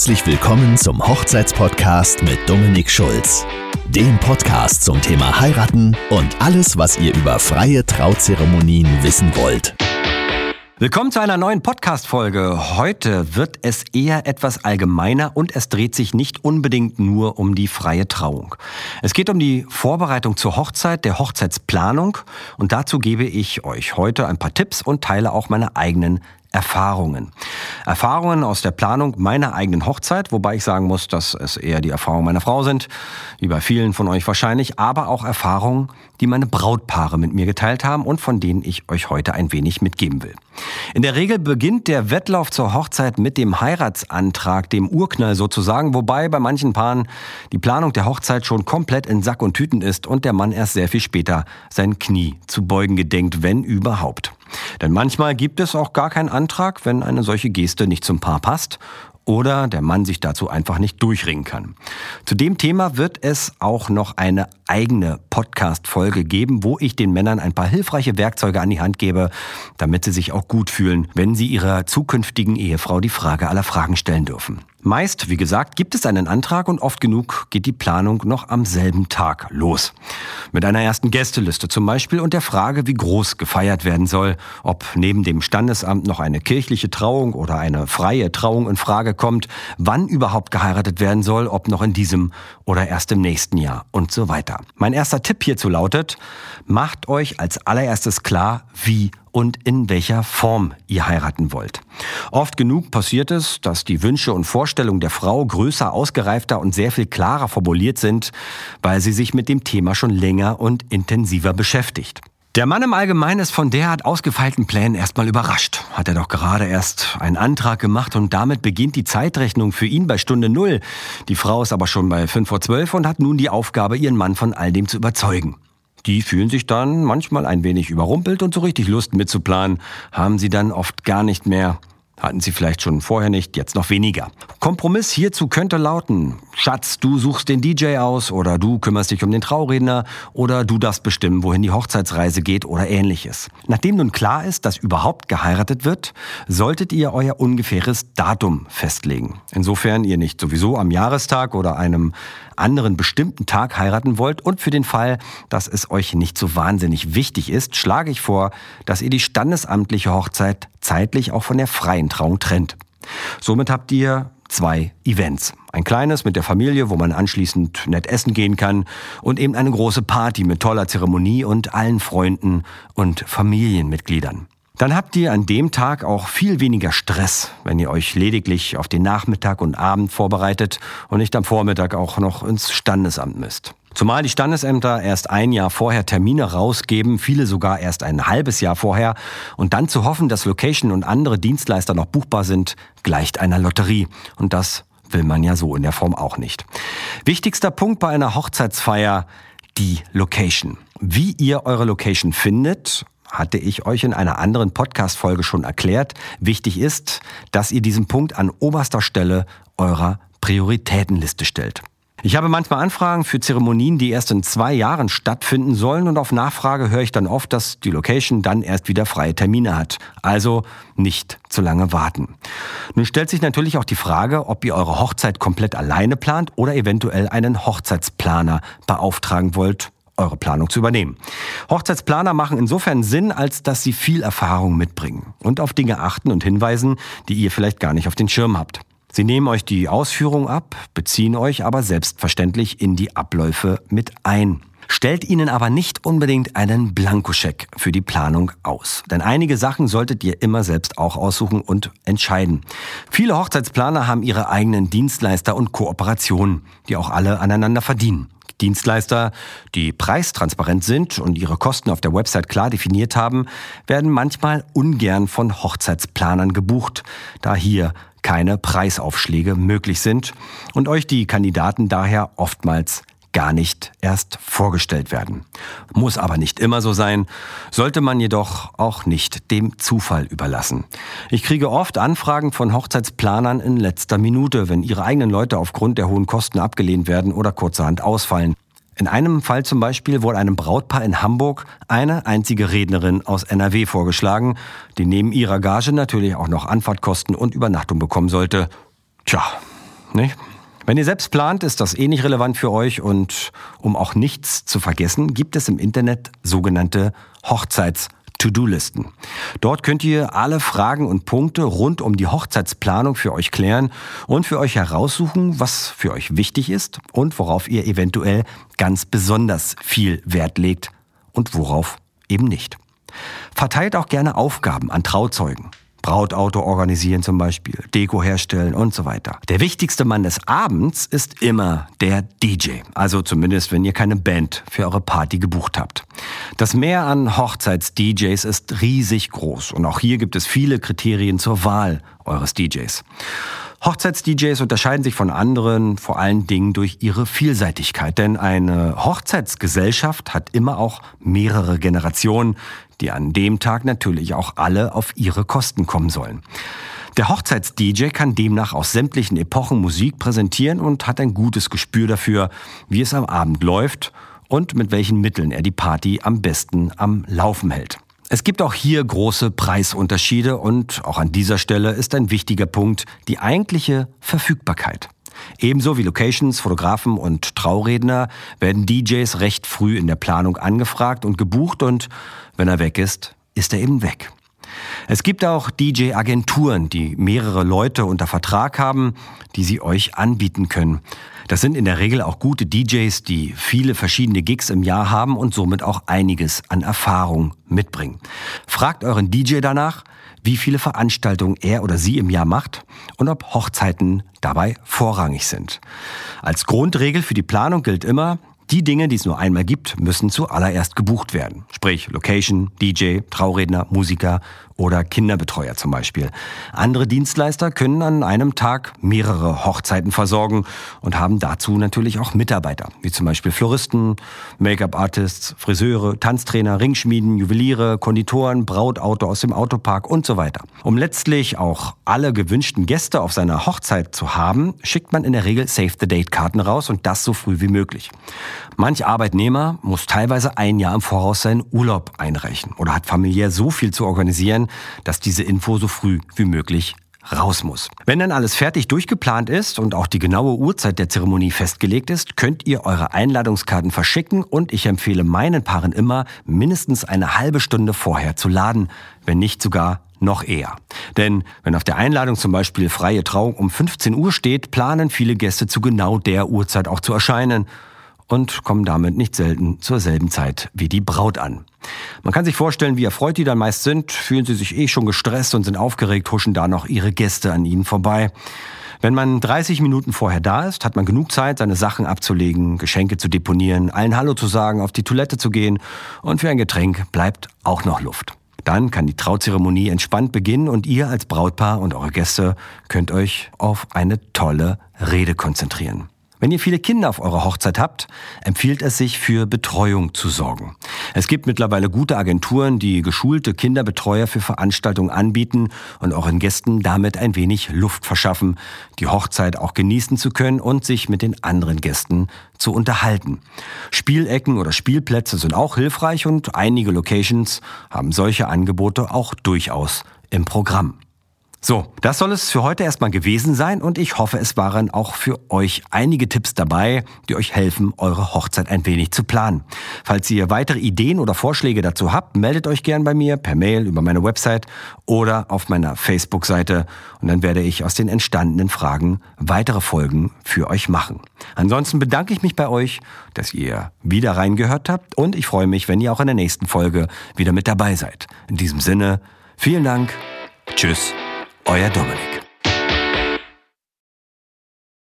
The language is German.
Herzlich willkommen zum Hochzeitspodcast mit Dominik Schulz. Dem Podcast zum Thema Heiraten und alles, was ihr über freie Trauzeremonien wissen wollt. Willkommen zu einer neuen Podcast-Folge. Heute wird es eher etwas allgemeiner und es dreht sich nicht unbedingt nur um die freie Trauung. Es geht um die Vorbereitung zur Hochzeit, der Hochzeitsplanung und dazu gebe ich euch heute ein paar Tipps und teile auch meine eigenen Erfahrungen. Erfahrungen aus der Planung meiner eigenen Hochzeit, wobei ich sagen muss, dass es eher die Erfahrungen meiner Frau sind, wie bei vielen von euch wahrscheinlich, aber auch Erfahrungen, die meine Brautpaare mit mir geteilt haben und von denen ich euch heute ein wenig mitgeben will. In der Regel beginnt der Wettlauf zur Hochzeit mit dem Heiratsantrag, dem Urknall sozusagen, wobei bei manchen Paaren die Planung der Hochzeit schon komplett in Sack und Tüten ist und der Mann erst sehr viel später sein Knie zu beugen gedenkt, wenn überhaupt. Denn manchmal gibt es auch gar keinen Antrag, wenn eine solche Geste nicht zum Paar passt oder der Mann sich dazu einfach nicht durchringen kann. Zu dem Thema wird es auch noch eine eigene Podcast-Folge geben, wo ich den Männern ein paar hilfreiche Werkzeuge an die Hand gebe, damit sie sich auch gut fühlen, wenn sie ihrer zukünftigen Ehefrau die Frage aller Fragen stellen dürfen. Meist, wie gesagt, gibt es einen Antrag und oft genug geht die Planung noch am selben Tag los. Mit einer ersten Gästeliste zum Beispiel und der Frage, wie groß gefeiert werden soll, ob neben dem Standesamt noch eine kirchliche Trauung oder eine freie Trauung in Frage kommt, wann überhaupt geheiratet werden soll, ob noch in diesem oder erst im nächsten Jahr und so weiter. Mein erster Tipp hierzu lautet, macht euch als allererstes klar, wie und in welcher Form ihr heiraten wollt. Oft genug passiert es, dass die Wünsche und Vorstellungen der Frau größer, ausgereifter und sehr viel klarer formuliert sind, weil sie sich mit dem Thema schon länger und intensiver beschäftigt. Der Mann im Allgemeinen ist von derart ausgefeilten Plänen erstmal überrascht. Hat er doch gerade erst einen Antrag gemacht und damit beginnt die Zeitrechnung für ihn bei Stunde Null. Die Frau ist aber schon bei fünf vor zwölf und hat nun die Aufgabe, ihren Mann von all dem zu überzeugen. Die fühlen sich dann manchmal ein wenig überrumpelt und so richtig Lust mitzuplanen haben sie dann oft gar nicht mehr. Hatten sie vielleicht schon vorher nicht, jetzt noch weniger. Kompromiss hierzu könnte lauten, Schatz, du suchst den DJ aus oder du kümmerst dich um den Trauredner oder du darfst bestimmen, wohin die Hochzeitsreise geht oder ähnliches. Nachdem nun klar ist, dass überhaupt geheiratet wird, solltet ihr euer ungefähres Datum festlegen. Insofern ihr nicht sowieso am Jahrestag oder einem anderen bestimmten Tag heiraten wollt und für den Fall, dass es euch nicht so wahnsinnig wichtig ist, schlage ich vor, dass ihr die standesamtliche Hochzeit zeitlich auch von der freien Trauung trennt. Somit habt ihr zwei Events. Ein kleines mit der Familie, wo man anschließend nett essen gehen kann und eben eine große Party mit toller Zeremonie und allen Freunden und Familienmitgliedern. Dann habt ihr an dem Tag auch viel weniger Stress, wenn ihr euch lediglich auf den Nachmittag und Abend vorbereitet und nicht am Vormittag auch noch ins Standesamt müsst. Zumal die Standesämter erst ein Jahr vorher Termine rausgeben, viele sogar erst ein halbes Jahr vorher. Und dann zu hoffen, dass Location und andere Dienstleister noch buchbar sind, gleicht einer Lotterie. Und das will man ja so in der Form auch nicht. Wichtigster Punkt bei einer Hochzeitsfeier, die Location. Wie ihr eure Location findet hatte ich euch in einer anderen Podcast-Folge schon erklärt. Wichtig ist, dass ihr diesen Punkt an oberster Stelle eurer Prioritätenliste stellt. Ich habe manchmal Anfragen für Zeremonien, die erst in zwei Jahren stattfinden sollen und auf Nachfrage höre ich dann oft, dass die Location dann erst wieder freie Termine hat. Also nicht zu lange warten. Nun stellt sich natürlich auch die Frage, ob ihr eure Hochzeit komplett alleine plant oder eventuell einen Hochzeitsplaner beauftragen wollt eure Planung zu übernehmen. Hochzeitsplaner machen insofern Sinn, als dass sie viel Erfahrung mitbringen und auf Dinge achten und hinweisen, die ihr vielleicht gar nicht auf den Schirm habt. Sie nehmen euch die Ausführung ab, beziehen euch aber selbstverständlich in die Abläufe mit ein. Stellt ihnen aber nicht unbedingt einen Blankoscheck für die Planung aus. Denn einige Sachen solltet ihr immer selbst auch aussuchen und entscheiden. Viele Hochzeitsplaner haben ihre eigenen Dienstleister und Kooperationen, die auch alle aneinander verdienen. Dienstleister, die preistransparent sind und ihre Kosten auf der Website klar definiert haben, werden manchmal ungern von Hochzeitsplanern gebucht, da hier keine Preisaufschläge möglich sind und euch die Kandidaten daher oftmals gar nicht erst vorgestellt werden. Muss aber nicht immer so sein, sollte man jedoch auch nicht dem Zufall überlassen. Ich kriege oft Anfragen von Hochzeitsplanern in letzter Minute, wenn ihre eigenen Leute aufgrund der hohen Kosten abgelehnt werden oder kurzerhand ausfallen. In einem Fall zum Beispiel wurde einem Brautpaar in Hamburg eine einzige Rednerin aus NRW vorgeschlagen, die neben ihrer Gage natürlich auch noch Anfahrtkosten und Übernachtung bekommen sollte. Tja, Nicht? Wenn ihr selbst plant, ist das eh nicht relevant für euch und um auch nichts zu vergessen, gibt es im Internet sogenannte Hochzeits- To-Do-Listen. Dort könnt ihr alle Fragen und Punkte rund um die Hochzeitsplanung für euch klären und für euch heraussuchen, was für euch wichtig ist und worauf ihr eventuell ganz besonders viel Wert legt und worauf eben nicht. Verteilt auch gerne Aufgaben an Trauzeugen. Brautauto organisieren zum Beispiel, Deko herstellen und so weiter. Der wichtigste Mann des Abends ist immer der DJ. Also zumindest, wenn ihr keine Band für eure Party gebucht habt. Das Meer an Hochzeits-DJs ist riesig groß und auch hier gibt es viele Kriterien zur Wahl eures DJs. Hochzeits-DJs unterscheiden sich von anderen vor allen Dingen durch ihre Vielseitigkeit, denn eine Hochzeitsgesellschaft hat immer auch mehrere Generationen, die an dem Tag natürlich auch alle auf ihre Kosten kommen sollen. Der Hochzeits-DJ kann demnach aus sämtlichen Epochen Musik präsentieren und hat ein gutes Gespür dafür, wie es am Abend läuft und mit welchen Mitteln er die Party am besten am Laufen hält. Es gibt auch hier große Preisunterschiede und auch an dieser Stelle ist ein wichtiger Punkt die eigentliche Verfügbarkeit. Ebenso wie Locations, Fotografen und Trauredner werden DJs recht früh in der Planung angefragt und gebucht und wenn er weg ist, ist er eben weg. Es gibt auch DJ-Agenturen, die mehrere Leute unter Vertrag haben, die sie euch anbieten können. Das sind in der Regel auch gute DJs, die viele verschiedene Gigs im Jahr haben und somit auch einiges an Erfahrung mitbringen. Fragt euren DJ danach, wie viele Veranstaltungen er oder sie im Jahr macht und ob Hochzeiten dabei vorrangig sind. Als Grundregel für die Planung gilt immer, die Dinge, die es nur einmal gibt, müssen zuallererst gebucht werden. Sprich Location, DJ, Trauredner, Musiker oder Kinderbetreuer zum Beispiel. Andere Dienstleister können an einem Tag mehrere Hochzeiten versorgen und haben dazu natürlich auch Mitarbeiter, wie zum Beispiel Floristen, Make-up-Artists, Friseure, Tanztrainer, Ringschmieden, Juweliere, Konditoren, Brautauto aus dem Autopark und so weiter. Um letztlich auch alle gewünschten Gäste auf seiner Hochzeit zu haben, schickt man in der Regel Save-the-Date-Karten raus und das so früh wie möglich. Manch Arbeitnehmer muss teilweise ein Jahr im Voraus seinen Urlaub einreichen oder hat familiär so viel zu organisieren, dass diese Info so früh wie möglich raus muss. Wenn dann alles fertig durchgeplant ist und auch die genaue Uhrzeit der Zeremonie festgelegt ist, könnt ihr eure Einladungskarten verschicken und ich empfehle meinen Paaren immer, mindestens eine halbe Stunde vorher zu laden, wenn nicht sogar noch eher. Denn wenn auf der Einladung zum Beispiel freie Trauung um 15 Uhr steht, planen viele Gäste zu genau der Uhrzeit auch zu erscheinen und kommen damit nicht selten zur selben Zeit wie die Braut an. Man kann sich vorstellen, wie erfreut die dann meist sind, fühlen sie sich eh schon gestresst und sind aufgeregt, huschen da noch ihre Gäste an ihnen vorbei. Wenn man 30 Minuten vorher da ist, hat man genug Zeit, seine Sachen abzulegen, Geschenke zu deponieren, allen Hallo zu sagen, auf die Toilette zu gehen und für ein Getränk bleibt auch noch Luft. Dann kann die Trauzeremonie entspannt beginnen und ihr als Brautpaar und eure Gäste könnt euch auf eine tolle Rede konzentrieren. Wenn ihr viele Kinder auf eurer Hochzeit habt, empfiehlt es sich, für Betreuung zu sorgen. Es gibt mittlerweile gute Agenturen, die geschulte Kinderbetreuer für Veranstaltungen anbieten und euren Gästen damit ein wenig Luft verschaffen, die Hochzeit auch genießen zu können und sich mit den anderen Gästen zu unterhalten. Spielecken oder Spielplätze sind auch hilfreich und einige Locations haben solche Angebote auch durchaus im Programm. So, das soll es für heute erstmal gewesen sein und ich hoffe, es waren auch für euch einige Tipps dabei, die euch helfen, eure Hochzeit ein wenig zu planen. Falls ihr weitere Ideen oder Vorschläge dazu habt, meldet euch gern bei mir per Mail über meine Website oder auf meiner Facebook-Seite und dann werde ich aus den entstandenen Fragen weitere Folgen für euch machen. Ansonsten bedanke ich mich bei euch, dass ihr wieder reingehört habt und ich freue mich, wenn ihr auch in der nächsten Folge wieder mit dabei seid. In diesem Sinne, vielen Dank. Tschüss euer Dominik.